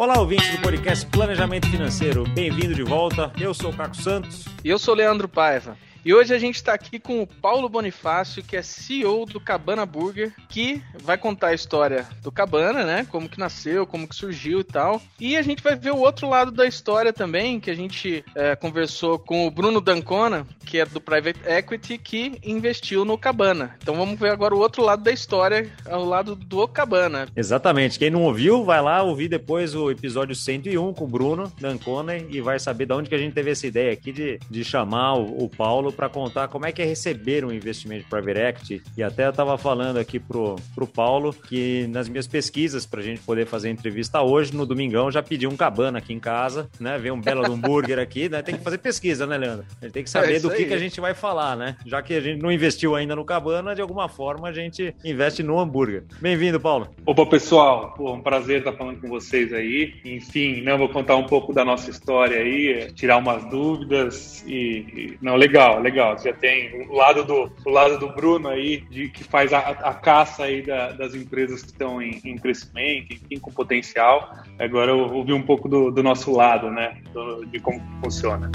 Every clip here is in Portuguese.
Olá, ouvintes do podcast Planejamento Financeiro. Bem-vindo de volta. Eu sou o Caco Santos. E eu sou o Leandro Paiva. E hoje a gente está aqui com o Paulo Bonifácio, que é CEO do Cabana Burger, que vai contar a história do Cabana, né? Como que nasceu, como que surgiu e tal. E a gente vai ver o outro lado da história também, que a gente é, conversou com o Bruno Dancona, que é do Private Equity, que investiu no Cabana. Então vamos ver agora o outro lado da história, ao lado do Cabana. Exatamente. Quem não ouviu, vai lá ouvir depois o episódio 101 com o Bruno Dancona e vai saber de onde que a gente teve essa ideia aqui de, de chamar o, o Paulo para contar como é que é receber um investimento de private equity. E até eu estava falando aqui pro, pro Paulo que nas minhas pesquisas para a gente poder fazer entrevista hoje, no domingão, já pedi um cabana aqui em casa, né? Ver um belo hambúrguer aqui, né? Tem que fazer pesquisa, né, Leandro? A gente tem que saber é do que, que a gente vai falar, né? Já que a gente não investiu ainda no cabana, de alguma forma a gente investe no hambúrguer. Bem-vindo, Paulo. Opa, pessoal. Pô, um prazer estar falando com vocês aí. Enfim, né, vou contar um pouco da nossa história aí, tirar umas dúvidas e não, legal legal, Já tem o lado do, o lado do Bruno aí, de, que faz a, a caça aí da, das empresas que estão em, em, crescimento, enfim, com potencial. Agora eu ouvi um pouco do, do nosso lado, né? Do, de como funciona.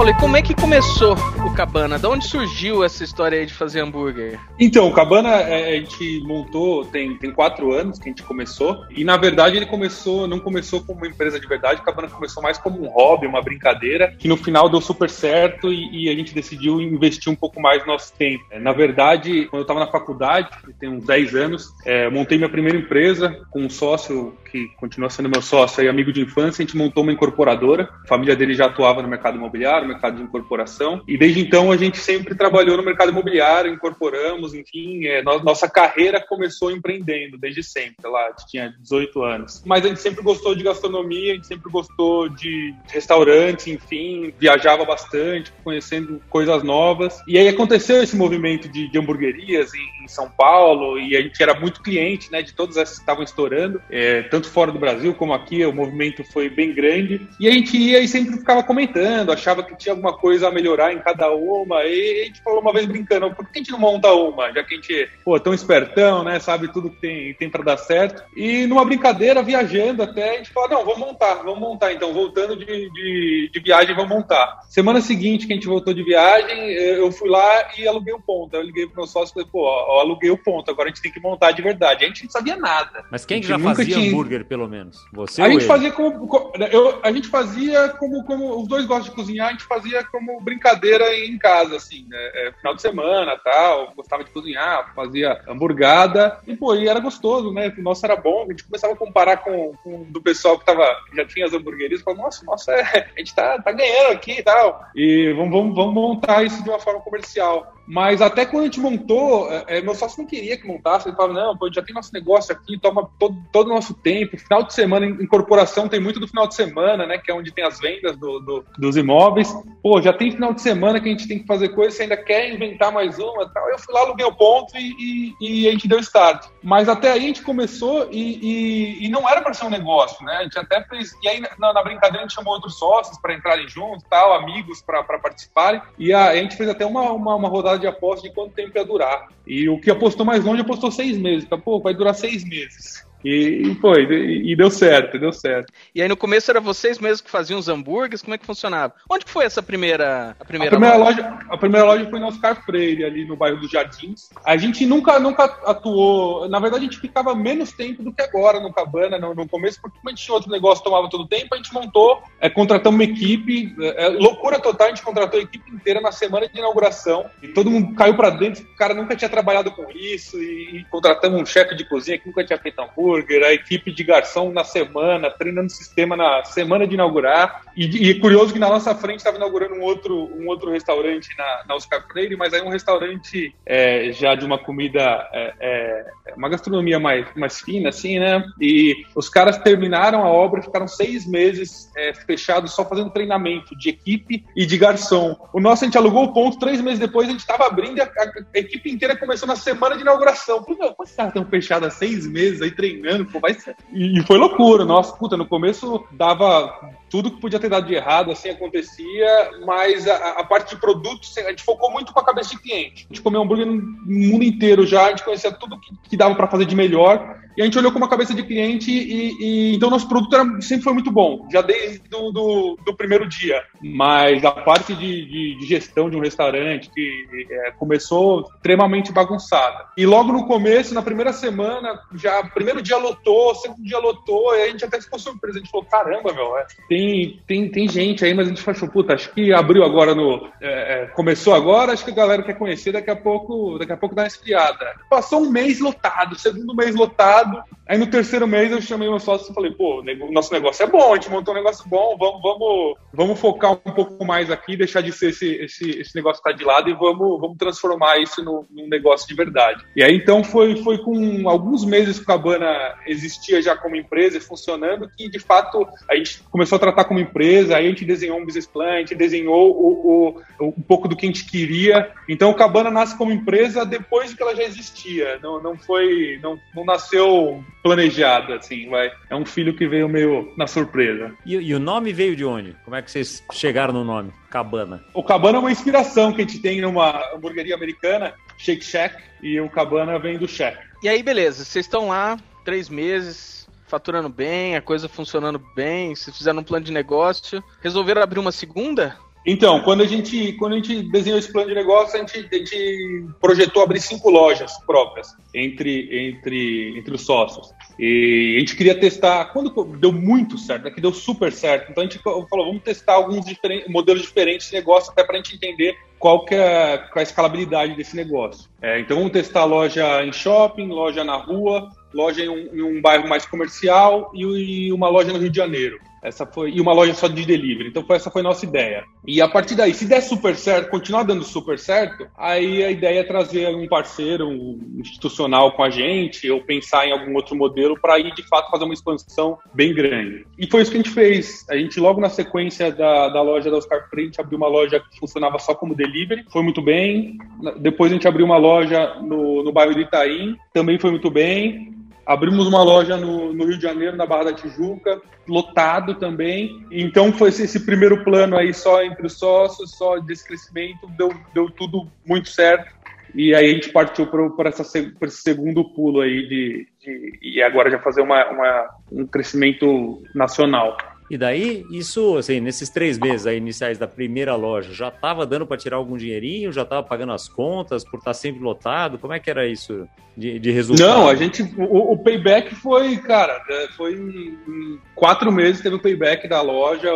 Paulo, e como é que começou o Cabana? Da onde surgiu essa história aí de fazer hambúrguer? Então, o Cabana é, a gente montou tem, tem quatro anos que a gente começou. E na verdade ele começou, não começou como uma empresa de verdade, o Cabana começou mais como um hobby, uma brincadeira, que no final deu super certo e, e a gente decidiu investir um pouco mais no nosso tempo. É, na verdade, quando eu estava na faculdade, tem uns 10 anos, é, montei minha primeira empresa com um sócio que continua sendo meu sócio e amigo de infância, a gente montou uma incorporadora. A família dele já atuava no mercado imobiliário, mercado de incorporação. E desde então a gente sempre trabalhou no mercado imobiliário, incorporamos, enfim, é, nossa carreira começou empreendendo desde sempre. Lá, tinha 18 anos. Mas a gente sempre gostou de gastronomia, a gente sempre gostou de restaurantes, enfim, viajava bastante, conhecendo coisas novas. E aí aconteceu esse movimento de, de hamburguerias São Paulo e a gente era muito cliente, né, de todas essas que estavam estourando, é, tanto fora do Brasil como aqui, o movimento foi bem grande. E a gente ia e sempre ficava comentando, achava que tinha alguma coisa a melhorar em cada uma. E a gente falou uma vez brincando, por que a gente não monta uma? Já que a gente, pô, tão espertão, né? Sabe tudo que tem, tem para dar certo. E numa brincadeira, viajando até, a gente falou, não, vamos montar, vamos montar. Então, voltando de, de, de viagem, vamos montar. Semana seguinte que a gente voltou de viagem, eu fui lá e aluguei o ponto. Eu liguei pro meu sócio e falei, pô, ó, aluguei o ponto, agora a gente tem que montar de verdade. A gente não sabia nada. Mas quem já fazia tinha... hambúrguer, pelo menos? Você a gente ele? fazia como. Eu, a gente fazia como, como. Os dois gostam de cozinhar, a gente fazia como brincadeira em casa, assim, né? É, final de semana tal, gostava de cozinhar, fazia hamburgada, e pô, e era gostoso, né? O nosso era bom, a gente começava a comparar com, com do pessoal que tava, já tinha as hamburguerias, falava, nossa, nossa, é, a gente tá, tá ganhando aqui e tal. E vamos, vamos, vamos montar isso de uma forma comercial. Mas até quando a gente montou, é, é meu sócio não queria que montasse, ele falava, não, pô, já tem nosso negócio aqui, toma todo, todo o nosso tempo. Final de semana, em corporação, tem muito do final de semana, né? Que é onde tem as vendas do, do, dos imóveis. Pô, já tem final de semana que a gente tem que fazer coisa, você ainda quer inventar mais uma tal. Eu fui lá, aluguei o ponto e, e, e a gente deu start. Mas até aí a gente começou e, e não era para ser um negócio, né? A gente até fez. E aí na, na brincadeira a gente chamou outros sócios para entrarem juntos, tal, amigos para participarem. E a, a, gente fez até uma, uma, uma rodada de aposta de quanto tempo ia durar. E o que apostou mais longe apostou seis meses. Tá, pô, vai durar seis meses. E, foi, e deu certo, deu certo. E aí no começo era vocês mesmos que faziam os hambúrgueres, como é que funcionava? Onde que foi essa primeira a primeira, a primeira loja? loja? A primeira loja foi no Oscar Freire, ali no bairro dos Jardins. A gente nunca, nunca atuou, na verdade a gente ficava menos tempo do que agora no Cabana, no, no começo, porque a gente tinha outro negócio, tomava todo o tempo, a gente montou, é, contratamos uma equipe, é, é, loucura total, a gente contratou a equipe inteira na semana de inauguração, e todo mundo caiu para dentro, o cara nunca tinha trabalhado com isso, e, e contratamos um chefe de cozinha que nunca tinha feito hambúrguer, hambúrguer, a equipe de garçom na semana, treinando sistema na semana de inaugurar. E, e é curioso que na nossa frente estava inaugurando um outro, um outro restaurante na, na Oscar Freire, mas aí um restaurante é, já de uma comida, é, é, uma gastronomia mais, mais fina, assim, né? E os caras terminaram a obra, ficaram seis meses é, fechados só fazendo treinamento de equipe e de garçom. O nosso a gente alugou o ponto, três meses depois a gente estava abrindo a, a, a, equipe inteira começou na semana de inauguração. Falei, meu, como esses caras estão fechados há seis meses aí treinando? Treinando, pô, vai ser. E, foi loucura, nossa, puta, no começo dava tudo que podia ter dado de errado, assim acontecia, mas a, a, parte de produtos, a gente focou muito com a cabeça de cliente. A gente comeu hambúrguer no mundo inteiro já, a gente conhecia tudo que, que dava para fazer de melhor, e a gente olhou com uma cabeça de cliente, e, e então nosso produto era, sempre foi muito bom, já desde do, do, do primeiro dia. Mas a parte de, de, de gestão de um restaurante que é, começou extremamente bagunçada. E logo no começo, na primeira semana, já primeiro dia lotou, segundo dia lotou, e a gente até ficou surpreso. A gente falou, caramba, meu, é, tem, tem, tem gente aí, mas a gente achou, puta, acho que abriu agora no. É, é, começou agora, acho que a galera quer conhecer, daqui a pouco, daqui a pouco dá uma esfriada. Passou um mês lotado, segundo mês lotado. Aí no terceiro mês eu chamei meu sócio e falei, pô, nosso negócio é bom, a gente montou um negócio bom, vamos, vamos, vamos focar um pouco mais aqui, deixar de ser esse, esse, esse negócio que tá de lado e vamos, vamos transformar isso no, num negócio de verdade. E aí então foi, foi com alguns meses que a Cabana existia já como empresa e funcionando que de fato a gente começou a tratar como empresa, aí a gente desenhou um business plan, a gente desenhou o, o, um pouco do que a gente queria. Então o Cabana nasce como empresa depois que ela já existia, não, não foi, não, não nasceu planejado assim, vai. É um filho que veio meio na surpresa. E, e o nome veio de onde? Como é que vocês chegaram no nome? Cabana. O Cabana é uma inspiração que a gente tem numa hamburgueria americana, Shake Shack, e o Cabana vem do Shack. E aí, beleza, vocês estão lá, três meses, faturando bem, a coisa funcionando bem, vocês fizeram um plano de negócio, resolveram abrir uma segunda? Então, quando a gente, quando a gente desenhou esse plano de negócio, a gente, a gente projetou abrir cinco lojas próprias entre, entre, entre os sócios. E a gente queria testar, quando deu muito certo, aqui deu super certo, então a gente falou, vamos testar alguns diferentes, modelos diferentes de negócio até para a gente entender qual que é, qual é a escalabilidade desse negócio. É, então vamos testar loja em shopping, loja na rua, loja em um, em um bairro mais comercial e, e uma loja no Rio de Janeiro. Essa foi e uma loja só de delivery. Então foi, essa foi a nossa ideia. E a partir daí, se der super certo, continuar dando super certo, aí a ideia é trazer um parceiro um institucional com a gente ou pensar em algum outro modelo para ir de fato fazer uma expansão bem grande. E foi isso que a gente fez. A gente logo na sequência da, da loja da Oscar Print abriu uma loja que funcionava só como delivery, foi muito bem. Depois a gente abriu uma loja no, no bairro de Itaim, também foi muito bem. Abrimos uma loja no, no, Rio de Janeiro, na Barra da Tijuca, lotado também. Então foi esse, esse primeiro plano aí só entre os sócios, só desse crescimento, deu, deu tudo muito certo. E aí a gente partiu para esse segundo pulo aí de, de, e agora já fazer uma, uma, um crescimento nacional. E daí, isso, assim, nesses três meses aí iniciais da primeira loja, já estava dando para tirar algum dinheirinho? Já estava pagando as contas por estar tá sempre lotado? Como é que era isso de, de resultado? Não, a gente, o, o payback foi, cara, é, foi em quatro meses teve o payback da loja,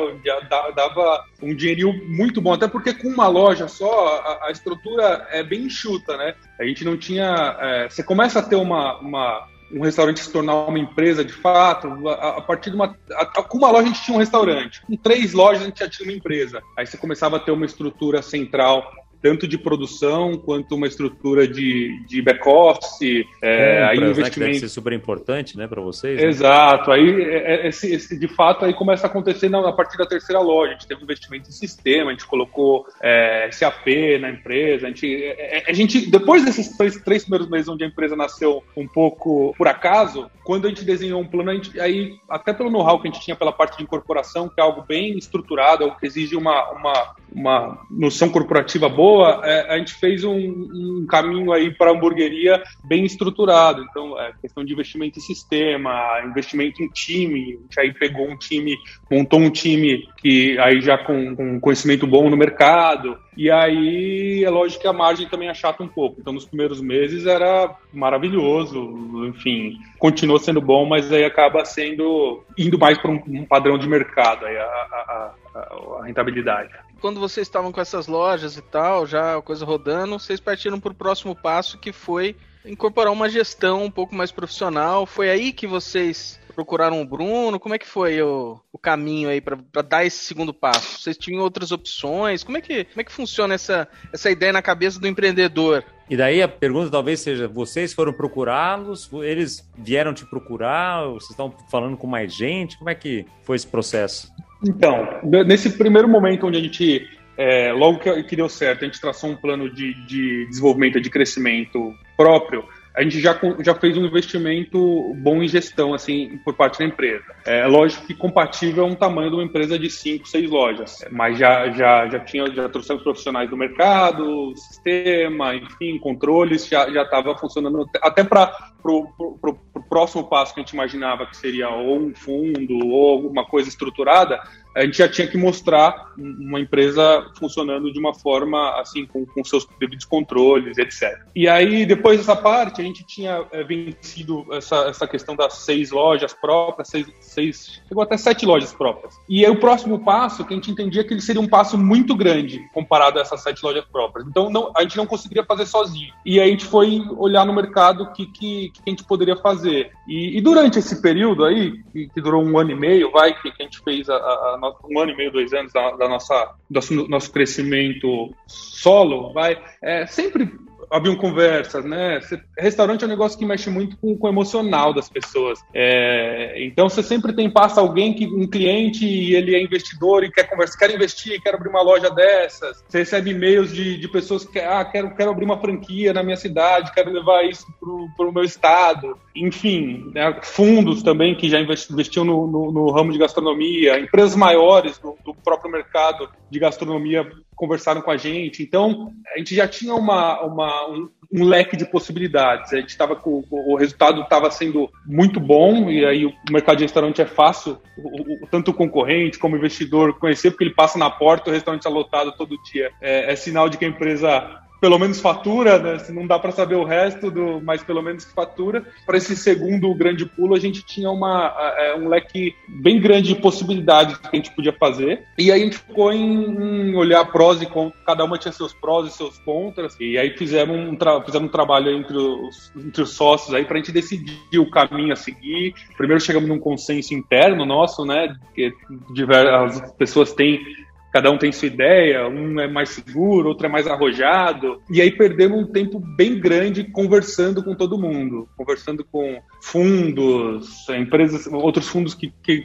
dava um dinheirinho muito bom, até porque com uma loja só, a, a estrutura é bem enxuta, né? A gente não tinha, é, você começa a ter uma, uma um restaurante se tornar uma empresa de fato, a, a partir de uma. A, com uma loja a gente tinha um restaurante, com três lojas a gente já tinha uma empresa. Aí você começava a ter uma estrutura central tanto de produção quanto uma estrutura de, de back-office. É, aí investimento... Né, deve ser super importante né, para vocês. Né? Exato. Aí, é, é, esse, esse, de fato, aí começa a acontecer na, a partir da terceira loja. A gente teve investimento em sistema, a gente colocou é, SAP na empresa. A gente, é, a gente, depois desses três, três primeiros meses onde a empresa nasceu um pouco por acaso, quando a gente desenhou um plano, gente, aí, até pelo know-how que a gente tinha pela parte de incorporação, que é algo bem estruturado, algo que exige uma, uma, uma noção corporativa boa, boa, é, a gente fez um, um caminho aí para a hamburgueria bem estruturado. Então, é, questão de investimento em sistema, investimento em time. A gente aí pegou um time, montou um time que aí já com, com conhecimento bom no mercado. E aí é lógico que a margem também achata um pouco. Então, nos primeiros meses era maravilhoso, enfim, continuou sendo bom, mas aí acaba sendo indo mais para um, um, padrão de mercado aí a, a, a, a rentabilidade quando vocês estavam com essas lojas e tal, já a coisa rodando, vocês partiram para o próximo passo que foi incorporar uma gestão um pouco mais profissional. Foi aí que vocês procuraram o Bruno? Como é que foi o, o caminho aí para dar esse segundo passo? Vocês tinham outras opções? Como é que, como é que funciona essa, essa ideia na cabeça do empreendedor? E daí a pergunta talvez seja: vocês foram procurá-los? Eles vieram te procurar? Vocês estão falando com mais gente? Como é que foi esse processo? Então, nesse primeiro momento onde a gente, é, logo que, que, deu certo, a gente traçou um plano de, de desenvolvimento, de crescimento próprio, a gente já, já fez um investimento bom em gestão, assim, por parte da empresa. É lógico que compatível é um tamanho de uma empresa de 5, 6 lojas, mas já, já, já tinha, já trouxemos profissionais do mercado, sistema, enfim, controles, já estava funcionando até para o próximo passo que a gente imaginava que seria ou um fundo ou alguma coisa estruturada, a gente já tinha que mostrar uma empresa funcionando de uma forma assim, com, com seus devidos controles, etc. E aí, depois dessa parte, a gente tinha é, vencido essa, essa questão das seis lojas próprias, seis, seis, chegou até sete lojas próprias. E aí, o próximo passo, que a gente entendia que ele seria um passo muito grande comparado a essas sete lojas próprias. Então, não, a gente não conseguiria fazer sozinho. E aí, a gente foi olhar no mercado o que, que, que, a gente poderia fazer. E, e durante esse período aí, que, que, durou um ano e meio, vai, que, que a gente fez a, a um ano e meio, dois anos da, da nossa do nosso crescimento solo, vai, é, sempre haviam conversas, né? Restaurante é um negócio que mexe muito com, com o emocional das pessoas. É, então você sempre tem passa alguém que um cliente e ele é investidor e quer conversar, quer investir, quer abrir uma loja dessas. Você recebe e-mails de, de pessoas que ah quero quero abrir uma franquia na minha cidade, quero levar isso para o meu estado. Enfim, né? fundos também que já investiam no, no, no, ramo de gastronomia, empresas maiores do, do próprio mercado de gastronomia conversaram com a gente. Então, a gente já tinha uma, uma um, um, leque de possibilidades. A gente estava com o resultado estava sendo muito bom e aí o mercado de restaurante é fácil, o, o, tanto o concorrente como o investidor conhecer porque ele passa na porta, o restaurante está lotado todo dia. É, é sinal de que a empresa pelo menos fatura, né? Se não dá para saber o resto, do, mas pelo menos fatura. Para esse segundo grande pulo, a gente tinha uma, é, um leque bem grande de possibilidades que a gente podia fazer. E aí a gente ficou em, em olhar prós e contras, cada uma tinha seus prós e seus contras. E aí fizemos um, fizemos um trabalho entre os, entre os sócios aí para a gente decidir o caminho a seguir. Primeiro chegamos num consenso interno nosso, né? Que diversas pessoas têm cada um tem sua ideia, um é mais seguro, outro é mais arrojado. E aí perdemos um tempo bem grande conversando com todo mundo, conversando com fundos, empresas, outros fundos que, que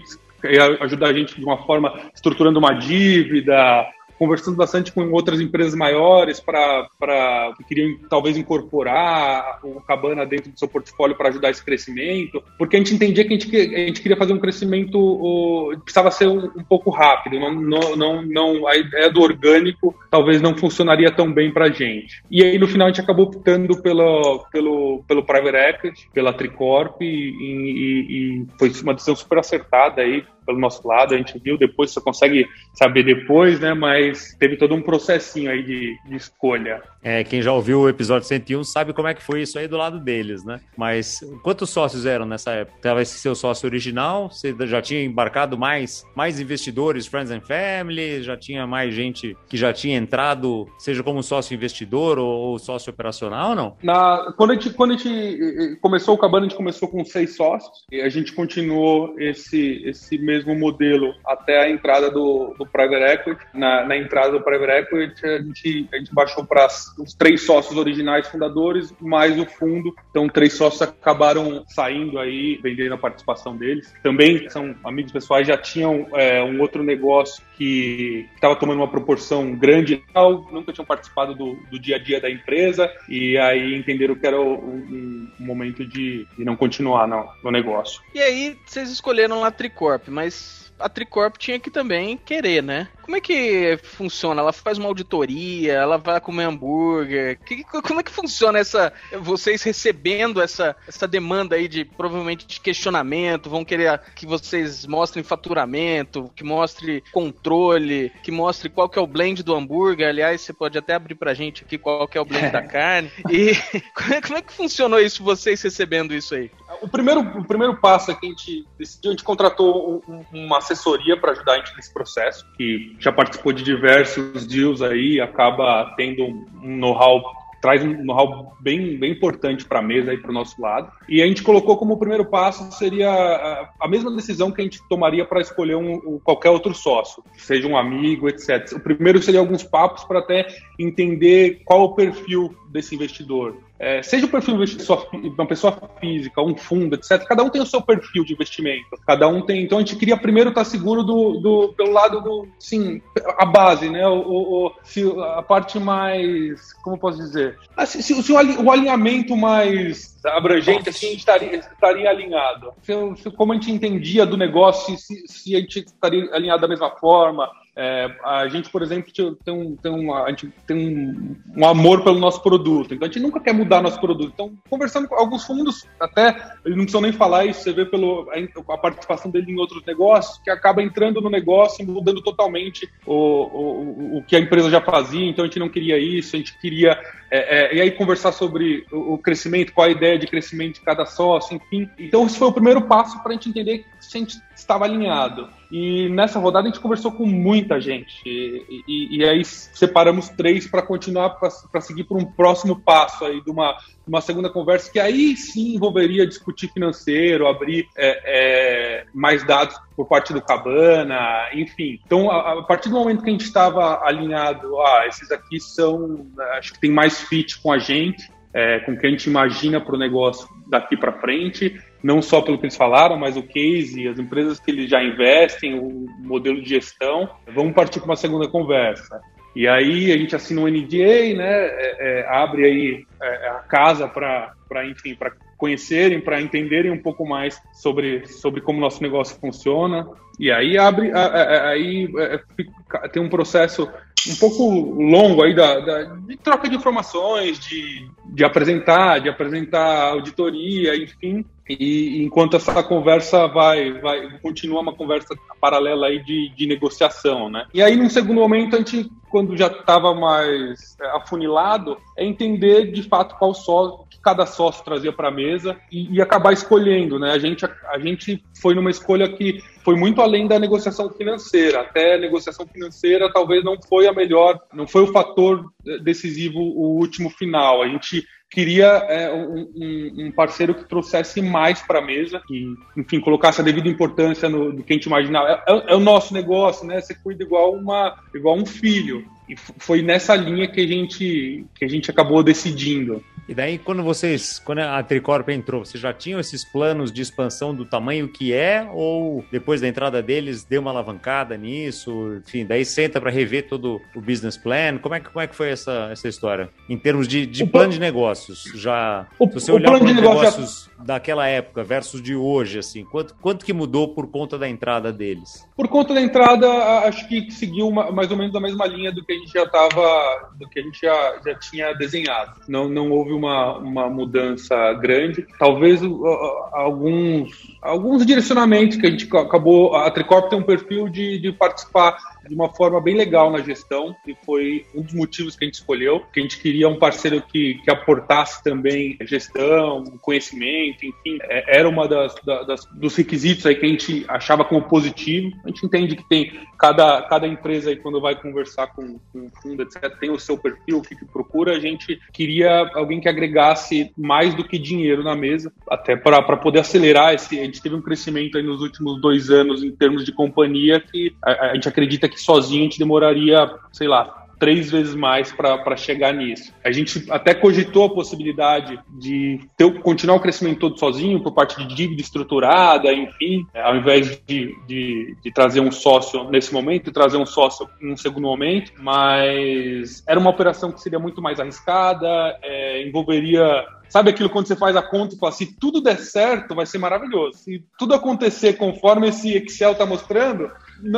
ajudar a gente de uma forma estruturando uma dívida, conversando bastante com outras empresas maiores para que queriam talvez incorporar o Cabana dentro do seu portfólio para ajudar esse crescimento, porque a gente entendia que a gente, a gente queria fazer um crescimento, o, precisava ser um, um, pouco rápido, não, não, não, não, a ideia do orgânico talvez não funcionaria tão bem para a gente. E aí no final a gente acabou optando pelo, pelo, pelo Private Equity, pela Tricorp, e, e, e foi uma decisão super acertada aí, pelo nosso lado, a gente viu depois, você consegue saber depois, né? Mas teve todo um processinho aí de, de escolha. É, quem já ouviu o episódio 101 sabe como é que foi isso aí do lado deles, né? Mas quantos sócios eram nessa época? Tava esse seu sócio original? Você já tinha embarcado mais, mais investidores, friends and family? Já tinha mais gente que já tinha entrado, seja como sócio investidor ou, ou sócio operacional ou não? Na, quando, a gente, quando a gente eh, eh, começou o Cabana, a gente começou com seis sócios e a gente continuou esse, esse mesmo modelo até a entrada do, do Private Equity. Na, na entrada do Private Equity, a gente, a gente baixou para os três sócios originais fundadores, mais o fundo. Então, três sócios acabaram saindo aí, vendendo a participação deles. Também são amigos pessoais, já tinham é, um outro negócio que estava tomando uma proporção grande, nunca tinham participado do, do, dia a dia da empresa e aí entenderam que era um, um, momento de, de não continuar no, no negócio. E aí, vocês escolheram a Tricorp, mas a Tricorp tinha que também querer, né? Como é que funciona? Ela faz uma auditoria, ela vai comer hambúrguer. Que, como é que funciona essa vocês recebendo essa, essa demanda aí de provavelmente de questionamento, vão querer que vocês mostrem faturamento, que mostre controle, que mostre qual que é o blend do hambúrguer. Aliás, você pode até abrir pra gente aqui qual que é o blend da carne. E como é, como é que funcionou isso, vocês recebendo isso aí? O primeiro, o primeiro passo é que a gente decidiu, a gente contratou um, uma assessoria para ajudar a gente nesse processo, que já participou de diversos deals aí, acaba tendo um know-how traz um know-how bem, bem importante para a mesa e para o nosso lado. E a gente colocou como primeiro passo seria a, a mesma decisão que a gente tomaria para escolher um, qualquer outro sócio, seja um amigo, etc. O primeiro seria alguns papos para até entender qual o perfil desse investidor é, seja o perfil de uma pessoa física, um fundo, etc., cada um tem o seu perfil de investimento. Cada um tem. Então a gente queria primeiro estar seguro do, do pelo lado do. Sim, a base, né? O, o, se, a parte mais. Como posso dizer? Assim, se, se o, o alinhamento mais abrangente, assim, a gente estaria, estaria alinhado. Se, se, como a gente entendia do negócio, se, se a gente estaria alinhado da mesma forma, é, a gente, por exemplo, tem, um, tem, uma, a gente tem um, um, amor pelo nosso produto, então a gente nunca quer mudar nosso produto. Então, conversando com alguns fundos, até eles não precisam nem falar isso, você vê pelo, a, a participação dele em outros negócios, que acaba entrando no negócio e mudando totalmente o, o, o que a empresa já fazia, então a gente não queria isso, a gente queria. É, é, e aí conversar sobre o, o crescimento, qual a ideia de crescimento de cada sócio, enfim. Então, esse foi o primeiro passo para a gente entender se a gente estava alinhado. E nessa rodada a gente conversou com muita gente. E, e, e aí separamos três para continuar, para seguir para um próximo passo aí de uma, uma segunda conversa, que aí sim envolveria discutir financeiro, abrir é, é, mais dados por parte do Cabana, enfim. Então, a, a partir do momento que a gente estava alinhado, ah, esses aqui são, acho que tem mais fit com a gente, é, com o que a gente imagina para o negócio daqui para frente, não só pelo que eles falaram, mas o case, as empresas que eles já investem, o modelo de gestão. Vamos partir para uma segunda conversa. E aí a gente assina um NDA, né, é, é, abre aí é, a casa para, enfim, para conhecerem, para entenderem um pouco mais sobre, sobre como nosso negócio funciona. E aí abre, aí é, tem um processo um pouco longo aí da, da, de troca de informações, de, de apresentar, de apresentar auditoria, enfim. E enquanto essa conversa vai, vai continua uma conversa paralela aí de, de negociação, né? E aí, num segundo momento, a gente, quando já estava mais é, afunilado, é entender de fato qual só cada sócio trazia para a mesa e, e, acabar escolhendo, né? A gente, a, a gente foi numa escolha que foi muito além da negociação financeira. Até a negociação financeira talvez não foi a melhor, não foi o fator decisivo o último final. A gente queria é, um, um, parceiro que trouxesse mais para a mesa, que, enfim, colocasse a devida importância no, do que a gente imaginava. É, é, é, o nosso negócio, né? Você cuida igual, uma, igual um filho. E foi nessa linha que a gente, que a gente acabou decidindo. E daí, quando vocês, quando a Tricorp entrou, vocês já tinham esses planos de expansão do tamanho que é? Ou depois da entrada deles, deu uma alavancada nisso? Enfim, daí senta para rever todo o business plan? Como é que, como é que foi essa, essa história? Em termos de, de plano de negócios, já. O, se você olhar para os negócios já... daquela época versus de hoje, assim, quanto, quanto que mudou por conta da entrada deles? Por conta da entrada, acho que seguiu uma, mais ou menos a mesma linha do que a gente já estava, do que a gente já, já tinha desenhado. Não, não houve uma, uma mudança grande. Talvez uh, alguns, alguns direcionamentos que a gente acabou. A Tricorp tem um perfil de, de participar de uma forma bem legal na gestão e foi um dos motivos que a gente escolheu, que a gente queria um parceiro que, que aportasse também gestão, conhecimento, enfim, é, era uma das, das, dos requisitos aí que a gente achava como positivo. A gente entende que tem cada, cada empresa aí quando vai conversar com, com fundo, etc, tem o seu perfil, o que, que procura. A gente queria alguém que agregasse mais do que dinheiro na mesa, até para poder acelerar esse. A gente teve um crescimento aí nos últimos dois anos em termos de companhia que a, a gente acredita que sozinho a gente demoraria, sei lá, três vezes mais para chegar nisso. A gente até cogitou a possibilidade de ter, continuar o crescimento todo sozinho, por parte de dívida estruturada, enfim, ao invés de, de, de trazer um sócio nesse momento, trazer um sócio em um segundo momento, mas era uma operação que seria muito mais arriscada, é, envolveria Sabe aquilo quando você faz a conta e fala, se tudo der certo, vai ser maravilhoso. Se tudo acontecer conforme esse Excel está mostrando,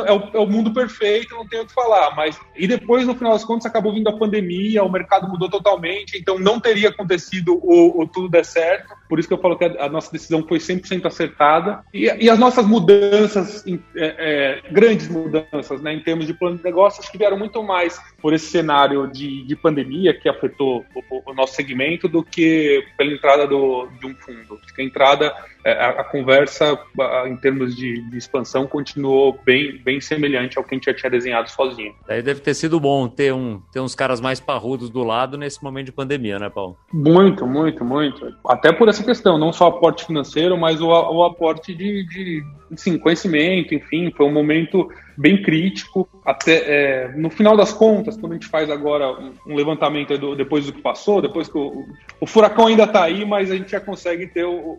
é o, é o, mundo perfeito, não tenho o que falar. Mas e depois, no final das contas, acabou vindo a pandemia, o mercado mudou totalmente, então não teria acontecido o, o tudo der certo. Por isso que eu falo que a, a nossa decisão foi 100% acertada. E, e, as nossas mudanças, é, é, grandes mudanças, né, em termos de plano de negócio, acho que vieram muito mais por esse cenário de, de pandemia que afetou o, o, nosso segmento do que pela entrada do, de um fundo. Acho que a entrada a, a conversa em termos de, de, expansão continuou bem, bem semelhante ao que a gente já tinha desenhado sozinho. Daí deve ter sido bom ter, um, ter uns caras mais parrudos do lado nesse momento de pandemia, né, Paulo? Muito, muito, muito. Até por essa questão, não só aporte financeiro, mas o, o aporte de, de conhecimento, enfim, foi um momento bem crítico. Até é, no final das contas, quando a gente faz agora um, levantamento do, depois do que passou, depois que o, o furacão ainda está aí, mas a gente já consegue ter o,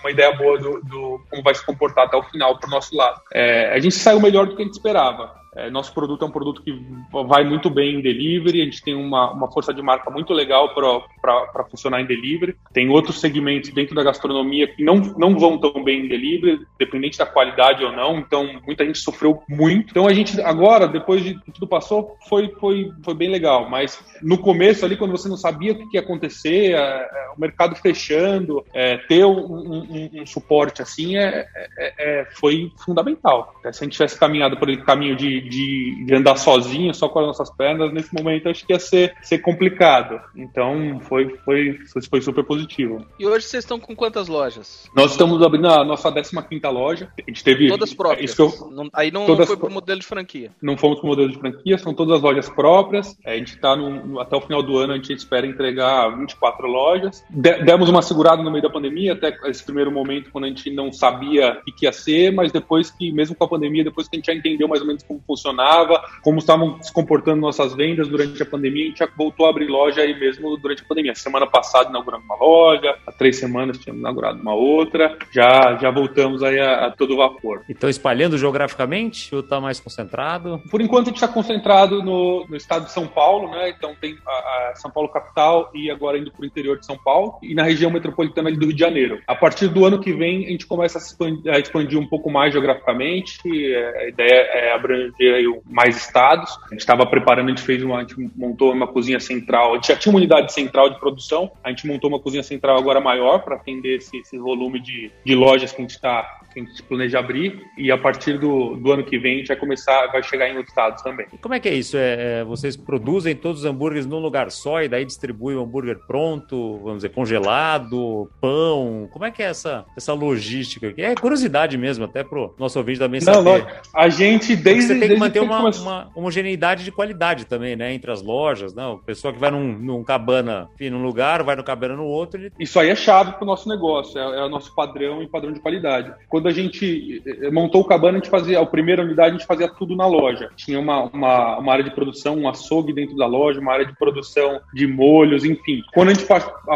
uma ideia boa do, do, como vai se comportar até o final para o nosso lado. É, a gente saiu melhor do que a gente esperava. É, nosso produto é um produto que vai muito bem em delivery, a gente tem uma, uma força de marca muito legal para funcionar em delivery. Tem outros segmentos dentro da gastronomia que não, não vão tão bem em delivery, dependente da qualidade ou não, então muita gente sofreu muito. Então a gente agora, depois de tudo passou, foi, foi, foi bem legal, mas no começo ali, quando você não sabia o que ia acontecer, é, é, o mercado fechando, é, ter um, um, um, suporte assim é, é, é foi fundamental. Se a gente tivesse caminhado por esse caminho de de, de, andar sozinho, só com as nossas pernas, nesse momento acho que ia ser, ser complicado. Então foi, foi, foi super positivo. E hoje vocês estão com quantas lojas? Nós estamos abrindo a nossa 15 loja. A gente teve. Todas próprias. Eu, não, aí não, todas, não foi pro modelo de franquia. Não fomos pro modelo de franquia, são todas as lojas próprias. A gente está até o final do ano, a gente espera entregar 24 lojas. De, demos uma segurada no meio da pandemia, até esse primeiro momento, quando a gente não sabia o que ia ser, mas depois que, mesmo com a pandemia, depois que a gente já entendeu mais ou menos como funcionava, como estavam se comportando nossas vendas durante a pandemia, a gente já voltou a abrir loja aí mesmo durante a pandemia. Semana passada inauguramos uma loja, há três semanas tínhamos inaugurado uma outra, já, já voltamos aí a, a todo vapor. Então espalhando geograficamente ou está mais concentrado? Por enquanto a gente está concentrado no, no, estado de São Paulo, né? Então tem a, a São Paulo capital e agora indo para o interior de São Paulo e na região metropolitana do Rio de Janeiro. A partir do ano que vem a gente começa a expandir, a expandir um pouco mais geograficamente. a ideia é abranger ter aí mais estados. A gente estava preparando, a gente fez uma, a gente montou uma cozinha central, a gente já tinha uma unidade central de produção, a gente montou uma cozinha central agora maior para atender esse, esse, volume de, de lojas que a gente está a gente planeja abrir e a partir do, do ano que vem a gente vai começar, vai chegar em outros estados também. Como é que é isso? É, é, vocês produzem todos os hambúrgueres num lugar só e daí distribuem o hambúrguer pronto, vamos dizer, congelado, pão? Como é que é essa, essa logística? É curiosidade mesmo, até pro nosso ouvinte também Não, saber. Não, a gente desde... Porque você tem que manter uma, uma, homogeneidade de qualidade também, né? Entre as lojas, não? O pessoal que vai num, num cabana enfim, num lugar, vai no cabana no outro. Ele... Isso aí é chave para o nosso negócio, é, é, o nosso padrão e padrão de qualidade. Quando a gente eh, montou o cabana, a gente fazia, a primeira unidade, a gente fazia tudo na loja. Tinha uma, uma, uma área de produção, um açougue dentro da loja, uma área de produção de molhos, enfim. Quando a gente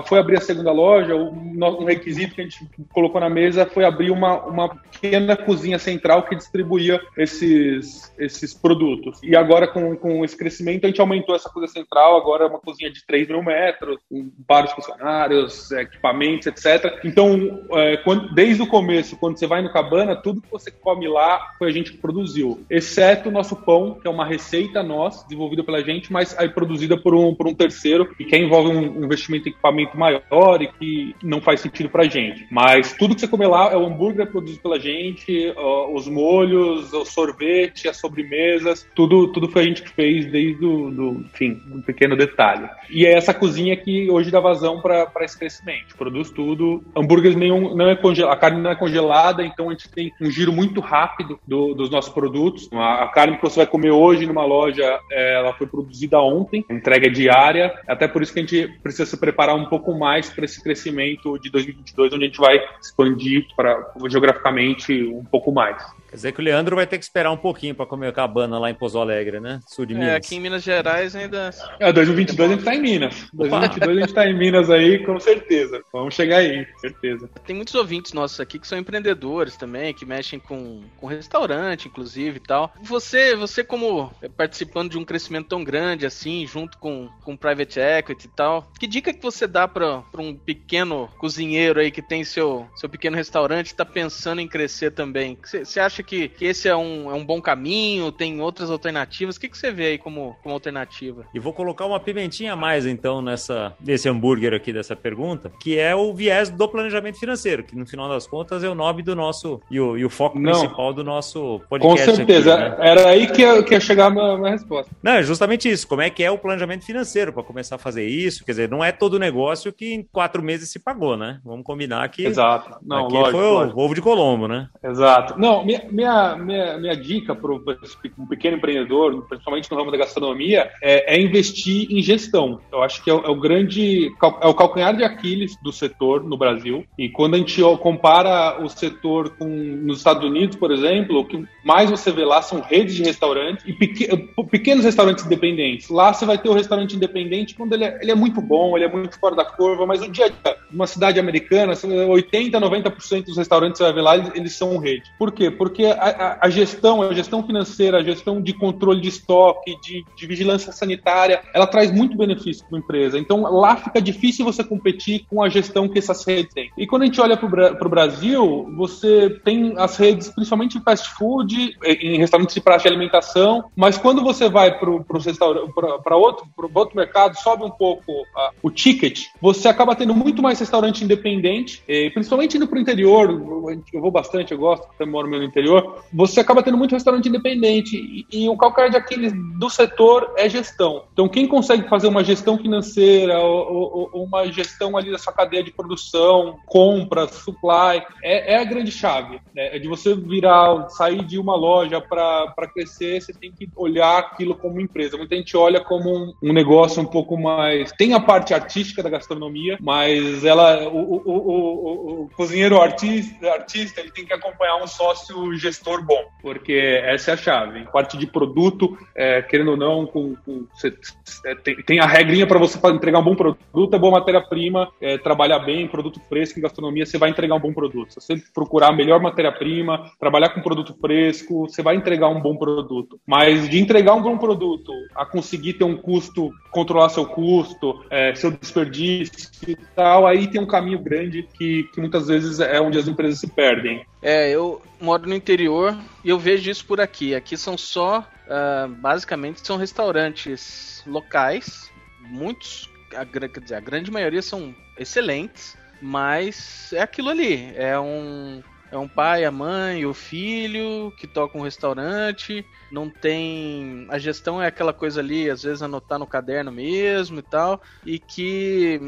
foi abrir a segunda loja, um requisito que a gente colocou na mesa foi abrir uma, uma pequena cozinha central que distribuía esses, esses produtos. E agora, com, com esse crescimento, a gente aumentou essa cozinha central, agora é uma cozinha de 3 mil metros, com vários funcionários, equipamentos, etc. Então, é, quando, desde o começo, quando você vai no Cabana, tudo que você come lá foi a gente que produziu, exceto o nosso pão, que é uma receita nossa, desenvolvida pela gente, mas aí produzida por um, por um terceiro, e que envolve um, investimento em equipamento maior e que não faz sentido pra gente. Mas tudo que você come lá é o hambúrguer produzido pela gente, os molhos, o sorvete, as sobremesas, tudo, tudo foi a gente que fez desde o do, enfim, um pequeno detalhe. E é essa cozinha que hoje dá vazão para esse crescimento. Produz tudo. Hambúrgueres nenhum, não é congelado, a carne não é congelada, então a gente tem um giro muito rápido do, dos nossos produtos. A, a, carne que você vai comer hoje numa loja, é, ela foi produzida ontem, entrega diária. Até por isso que a gente precisa se preparar um pouco mais para esse crescimento de 2022, onde a gente vai expandir para geograficamente um pouco mais. Quer dizer que o Leandro vai ter que esperar um pouquinho para comer cabana lá em Pouso Alegre, né? Sul de é, Minas. É, aqui em Minas Gerais ainda. É, 2022 a gente tá em Minas. 2022 a gente tá em Minas aí, com certeza. Vamos chegar aí, com certeza. Tem muitos ouvintes nossos aqui que são empreendedores também, que mexem com, com restaurante, inclusive e tal. Você, você como participando de um crescimento tão grande assim, junto com, com private equity e tal, que dica que você dá para um pequeno cozinheiro aí que tem seu, seu pequeno restaurante e tá pensando em crescer também? Você acha que, que esse é um, é um bom caminho? Tem outras alternativas? O que, que você vê aí como, como alternativa? E vou colocar uma pimentinha a mais, então, nessa, nesse hambúrguer aqui dessa pergunta, que é o viés do planejamento financeiro, que no final das contas é o nome do nosso e o, e o foco Não. principal do nosso podcast. Com certeza. Aqui, né? Era aí que ia, que ia chegar a minha, minha resposta. Não, é justamente isso. Como é que é o planejamento financeiro para começar a fazer isso? Quer dizer, não é todo negócio que em quatro meses se pagou, né? Vamos combinar que. Exato. Não, aqui lógico, foi lógico. o ovo de Colombo, né? Exato. Não, minha, minha, minha, minha dica para um pequeno empreendedor, principalmente no ramo da gastronomia, é, é investir em gestão. Eu acho que é, é, o grande, é o calcanhar de Aquiles do setor no Brasil. E quando a gente compara o setor setor com, nos Estados Unidos, por exemplo, o que mais você vê lá são redes de restaurantes e pequenos restaurantes independentes. Lá você vai ter o restaurante independente quando ele é, ele é muito bom, ele é muito fora da curva, mas o dia a dia, uma cidade americana, 80, 90% dos restaurantes você vai ver lá, eles, eles são rede. Por quê? Porque a, a, a, gestão, a gestão financeira, a gestão de controle de estoque, de, de vigilância sanitária, ela traz muito benefício para a empresa. Então lá fica difícil você competir com a gestão que essas redes têm. E quando a gente olha para o Brasil, você tem as redes, principalmente fast food, em restaurantes de praça de alimentação, mas quando você vai para outro, outro mercado, sobe um pouco uh, o ticket, você acaba tendo muito mais restaurante independente, principalmente indo para o interior, eu vou bastante, eu gosto, eu moro no interior, você acaba tendo muito restaurante independente e, e o calcanhar de Aquiles do setor é gestão. Então, quem consegue fazer uma gestão financeira ou, ou, ou uma gestão ali da sua cadeia de produção, compras, supply, é, é a grande chave. Né? É de você virar, sair de uma loja para crescer, você tem que olhar aquilo como empresa. Muita gente olha como um, um, negócio um pouco mais. Tem a parte artística da gastronomia, mas ela, o, o, o, o cozinheiro artista, artista, ele tem que acompanhar um sócio gestor bom, porque essa é a chave. Parte de produto, é, querendo ou não, com, com você, tem, tem, a regrinha para você entregar um bom produto, é boa matéria-prima, é, trabalhar bem, produto fresco em gastronomia, você vai entregar um bom produto. Se você procurar a melhor matéria-prima, trabalhar com produto fresco, você vai entregar um bom produto. Mas de entregar um bom produto a conseguir ter um custo, controlar seu custo, é, seu desperdício e tal, aí tem um caminho grande que, que muitas vezes é onde as empresas se perdem. É, eu moro no interior e eu vejo isso por aqui. Aqui são só, uh, basicamente, são restaurantes locais, muitos, a, quer dizer, a grande maioria são excelentes, mas é aquilo ali, é um é um pai, a mãe, o filho que toca um restaurante. Não tem. A gestão é aquela coisa ali, às vezes anotar no caderno mesmo e tal. E que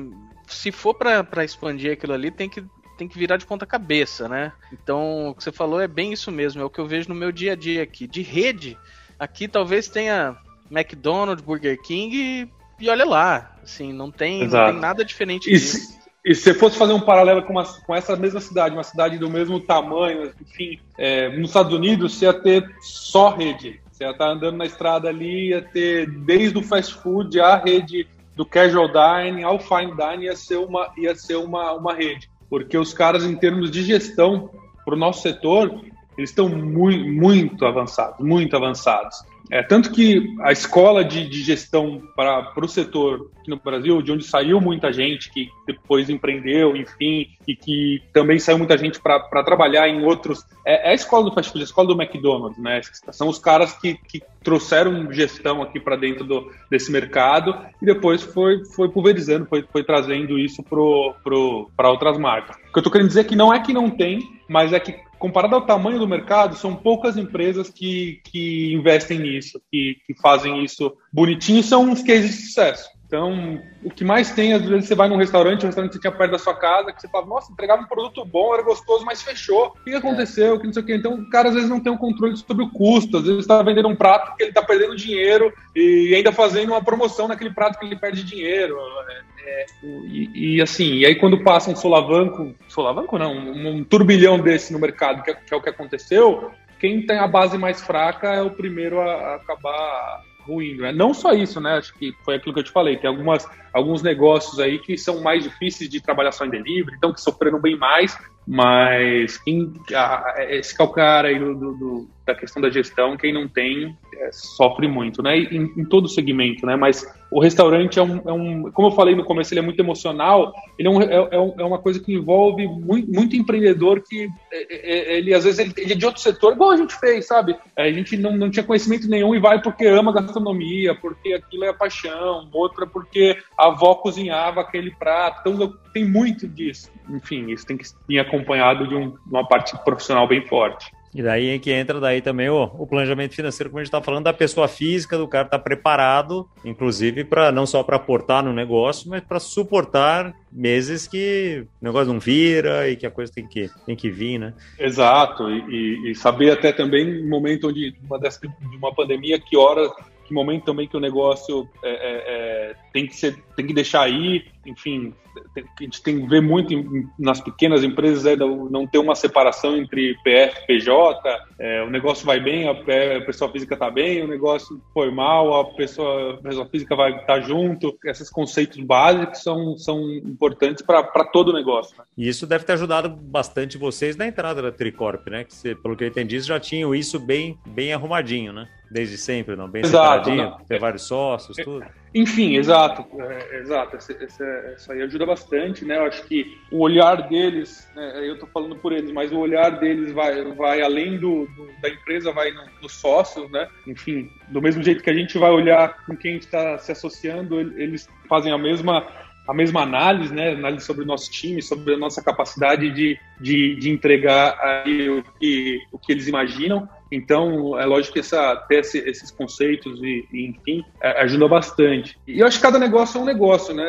se for para expandir aquilo ali, tem que tem que virar de ponta cabeça, né? Então, o que você falou é bem isso mesmo, é o que eu vejo no meu dia a dia aqui. De rede, aqui talvez tenha McDonald's, Burger King e, e olha lá, assim, não tem, não tem nada diferente disso. E se você fosse fazer um paralelo com, uma, com, essa mesma cidade, uma cidade do mesmo tamanho, enfim, é, nos Estados Unidos, você ia ter só rede. Você ia estar andando na estrada ali, ia ter desde o fast food, a rede do casual dining ao fine dining, ia ser uma, ia ser uma, uma rede porque os caras, em termos de gestão, para o nosso setor, eles estão muito, muito avançados, muito avançados. É, tanto que a escola de, de gestão para o setor aqui no Brasil, de onde saiu muita gente que depois empreendeu, enfim, e que também saiu muita gente para trabalhar em outros. É, é, a escola do fast food, a escola do McDonald's, né? São os caras que, que trouxeram gestão aqui para dentro do, desse mercado e depois foi, foi pulverizando, foi, foi trazendo isso para outras marcas. O que eu estou querendo dizer é que não é que não tem, mas é que comparado ao tamanho do mercado, são poucas empresas que, que investem nisso, que, que fazem isso bonitinho são uns cases de sucesso. Então, o que mais tem, às vezes você vai num restaurante, um restaurante que tinha perto da sua casa, que você fala, nossa, entregava um produto bom, era gostoso, mas fechou. O que aconteceu? É. Que não sei o quê. Então, o cara às vezes não tem um controle sobre o custo, às vezes está vendendo um prato que ele está perdendo dinheiro e ainda fazendo uma promoção naquele prato que ele perde dinheiro. É, é, e, e, assim, e aí quando passa um solavanco, solavanco não, um, um turbilhão desse no mercado, que é, que é o que aconteceu, quem tem a base mais fraca é o primeiro a, a acabar ruindo. Né? Não só isso, né? Acho que foi aquilo que eu te falei. Tem algumas, alguns negócios aí que são mais difíceis de trabalhar só em delivery, então que sofreram bem mais, mas quem, a, esse calcanhar aí do, do, da questão da gestão, quem não tem, é, sofre muito, né? Em, em, todo segmento, né? Mas o restaurante é um, é um, como eu falei no começo, ele é muito emocional, ele é, um, é, é, é uma coisa que envolve muito, muito empreendedor que é, é, ele, às vezes, ele, ele, é de outro setor, igual a gente fez, sabe? A gente não, não tinha conhecimento nenhum e vai porque ama gastronomia, porque aquilo é paixão, outra porque a avó cozinhava aquele prato, então tem muito disso. Enfim, isso tem que ir acompanhado de um, uma parte profissional bem forte. E daí é que entra daí também o, o planejamento financeiro, como a gente está falando, da pessoa física, do cara estar tá preparado, inclusive, para não só para aportar no negócio, mas para suportar meses que o negócio não vira e que a coisa tem que, tem que vir, né? Exato, e, e saber até também no momento onde uma, dessa, de uma pandemia, que hora que momento também que o negócio é, é, é, tem, que ser, tem que deixar aí, enfim, a gente tem que ver muito nas pequenas empresas é, não ter uma separação entre PF e PJ, é, o negócio vai bem, a, a pessoa física está bem, o negócio foi mal, a pessoa, a pessoa física vai estar tá junto. Esses conceitos básicos são, são importantes para todo o negócio. Né? E isso deve ter ajudado bastante vocês na entrada da Tricorp, né? Que você, pelo que eu entendi, já tinham isso bem, bem arrumadinho, né? Desde sempre, não? Bem exato, separadinho, não. ter vários sócios, tudo. Enfim, exato, é, exato. isso aí ajuda bastante, né? Eu acho que o olhar deles, né, eu estou falando por eles, mas o olhar deles vai, vai além do, do da empresa, vai nos no sócios, né? Enfim, do mesmo jeito que a gente vai olhar com quem está se associando, eles fazem a mesma a mesma análise, né? Análise sobre o nosso time, sobre a nossa capacidade de, de, de entregar aí o que, o que eles imaginam. Então, é lógico que essa, ter esse, esses conceitos e, e enfim, é, bastante. E eu acho que cada negócio é um negócio, né?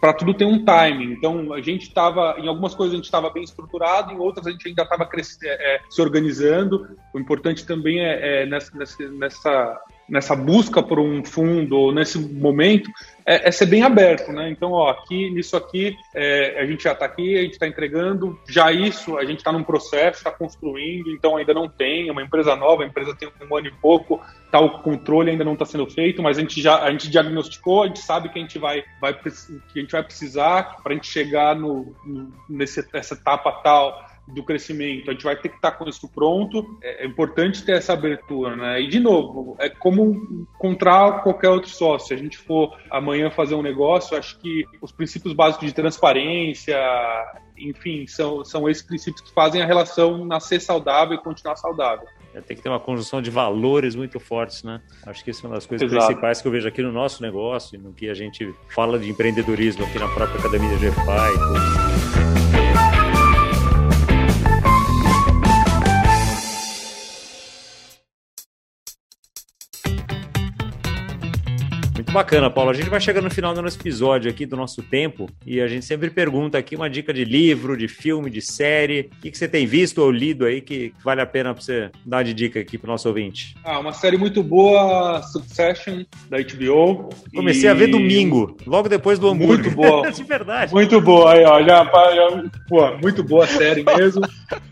Para tudo tem um timing. Então, a gente estava, em algumas coisas a gente estava bem estruturado, em outras a gente ainda estava é, é, se organizando. O importante também é, é nessa, nessa, nessa busca por um fundo, nesse momento, é, é, ser bem aberto, né? Então, ó, aqui, nisso aqui, é, a gente já está aqui, a gente está entregando, já isso, a gente está num processo, está construindo, então ainda não tem, é uma empresa nova, a empresa tem um ano e pouco, tá, o controle ainda não está sendo feito, mas a gente já a gente diagnosticou, a gente sabe que a gente vai, vai, que a gente vai precisar para a gente chegar no, no, nessa etapa tal do crescimento, a gente vai ter que estar com isso pronto. É, é importante ter essa abertura, né? E de novo, é como encontrar qualquer outro sócio. Se a gente for amanhã fazer um negócio, acho que os princípios básicos de transparência, enfim, são, são esses princípios que fazem a relação nascer saudável e continuar saudável. É, tem que ter uma conjunção de valores muito fortes, né? Acho que isso é uma das coisas Exato. principais que eu vejo aqui no nosso negócio, no que a gente fala de empreendedorismo aqui na própria Academia GFI. Bacana, Paulo. A gente vai chegando no final do nosso episódio aqui, do nosso tempo, e a gente sempre pergunta aqui uma dica de livro, de filme, de série. O que, que você tem visto ou lido aí que vale a pena para você dar de dica aqui para o nosso ouvinte? Ah, uma série muito boa, Succession, da HBO. Comecei e... a ver domingo, logo depois do hambúrguer. Muito boa. de verdade. Muito boa, aí, ó. Já, já, pô, muito boa a série mesmo.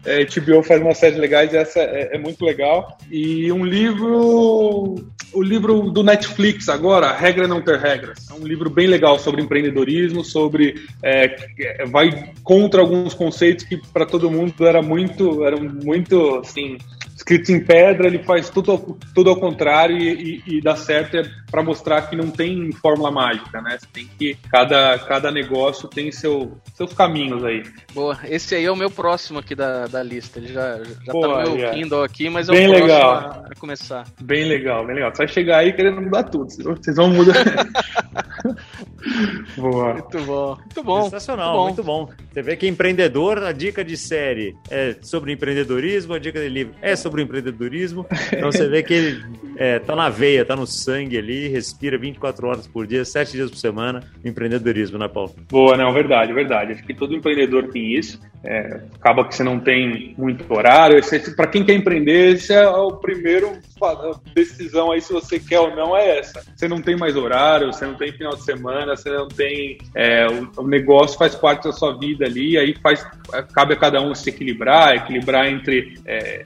é, HBO faz umas séries legais, essa é, é muito legal. E um livro, o livro do Netflix agora, Regra Não Ter Regras. É um livro bem legal sobre empreendedorismo, sobre é, é vai contra alguns conceitos que para todo mundo era muito, eram muito assim escritos em pedra, ele faz tudo, tudo ao contrário e, e, e dá certo é para mostrar que não tem fórmula mágica, né? Você tem que cada, cada negócio tem seu, seus caminhos aí. Boa, esse aí é o meu próximo aqui da, da lista. Ele já, já Pô, tá no meu é. Kindle aqui, mas é bem o legal. A, a começar. Bem legal, bem legal. Você vai chegar aí querendo mudar tudo. Vocês vão mudar. Boa. Muito bom. Muito bom. Sensacional, muito bom. muito bom. Você vê que empreendedor, a dica de série é sobre empreendedorismo, a dica de livro é sobre empreendedorismo. Então você vê que ele é, tá na veia, tá no sangue ali, respira 24 horas por dia, 7 dias por semana, empreendedorismo, né, Paulo? Boa, não, verdade, verdade. Acho que todo empreendedor tem isso. É, acaba que você não tem muito horário. Para quem quer empreender, esse é o primeiro decisão aí se você quer ou não é essa. Você não tem mais horário, você não tem final de semana, você não tem é, o, o, negócio faz parte da sua vida ali, aí faz cabe a cada um se equilibrar, equilibrar entre é,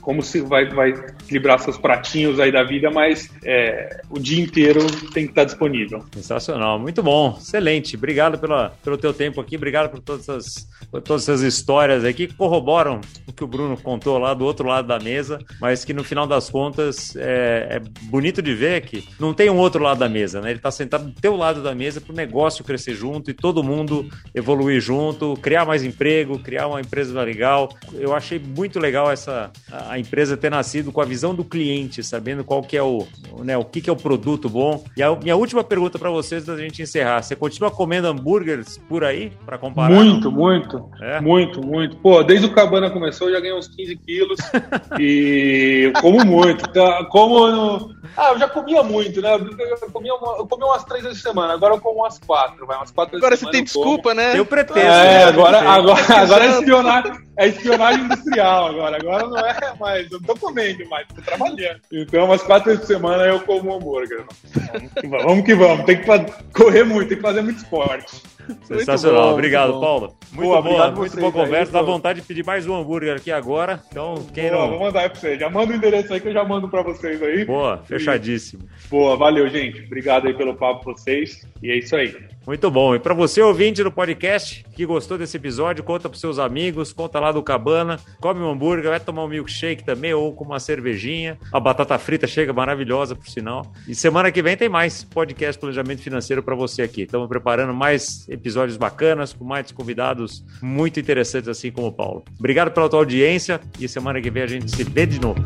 como se vai, vai equilibrar seus pratinhos aí da vida, mas é, o dia inteiro tem que estar disponível. Sensacional, muito bom, excelente. Obrigado pela, pelo teu tempo aqui, obrigado por todas as, por todas histórias aqui que corroboram o que o Bruno contou lá do outro lado da mesa, mas que no final das contas é, é bonito de ver que não tem um outro lado da mesa, né? Ele está sentado do teu lado da mesa para o negócio crescer junto e todo mundo evoluir junto, criar mais emprego, criar uma empresa legal. Eu achei muito legal essa a empresa ter nascido com a visão do cliente, sabendo qual que é o, né, o que, que é o produto bom. E a minha última pergunta para vocês da gente encerrar, você continua comendo hambúrgueres por aí para comparar? Muito, muito, é? Muito, muito. Pô, desde o Cabana começou eu já ganhei uns 15 quilos e eu como muito. Tá? Como no... Ah, eu já comia muito, né? Eu comia, uma, eu comia umas três vezes por semana, agora eu como umas quatro, vai umas quatro Agora você tem desculpa, né? Eu pretendo. É, agora, agora, agora é espionar é espionagem industrial agora. Agora não é mais. Eu não tô comendo mais, tô trabalhando. Então, umas quatro vezes por semana eu como hambúrguer. Vamos que vamos, vamos que vamos. Tem que correr muito, tem que fazer muito esporte. Sensacional. Bom, obrigado, Paulo. Muito boa, boa muito boa conversa. Dá vontade de pedir mais um hambúrguer aqui agora. Então, quem boa, não. Vou mandar aí pra você. Já manda o endereço aí que eu já mando pra vocês aí. Boa, fechadíssimo. Boa, valeu, gente. Obrigado aí pelo papo pra vocês. E é isso aí. Muito bom. E para você, ouvinte do podcast, que gostou desse episódio, conta para seus amigos, conta lá do Cabana, come um hambúrguer, vai tomar um milkshake também, ou com uma cervejinha. A batata frita chega maravilhosa, por sinal. E semana que vem tem mais podcast Planejamento Financeiro para você aqui. Estamos preparando mais episódios bacanas, com mais convidados muito interessantes, assim como o Paulo. Obrigado pela tua audiência e semana que vem a gente se vê de novo.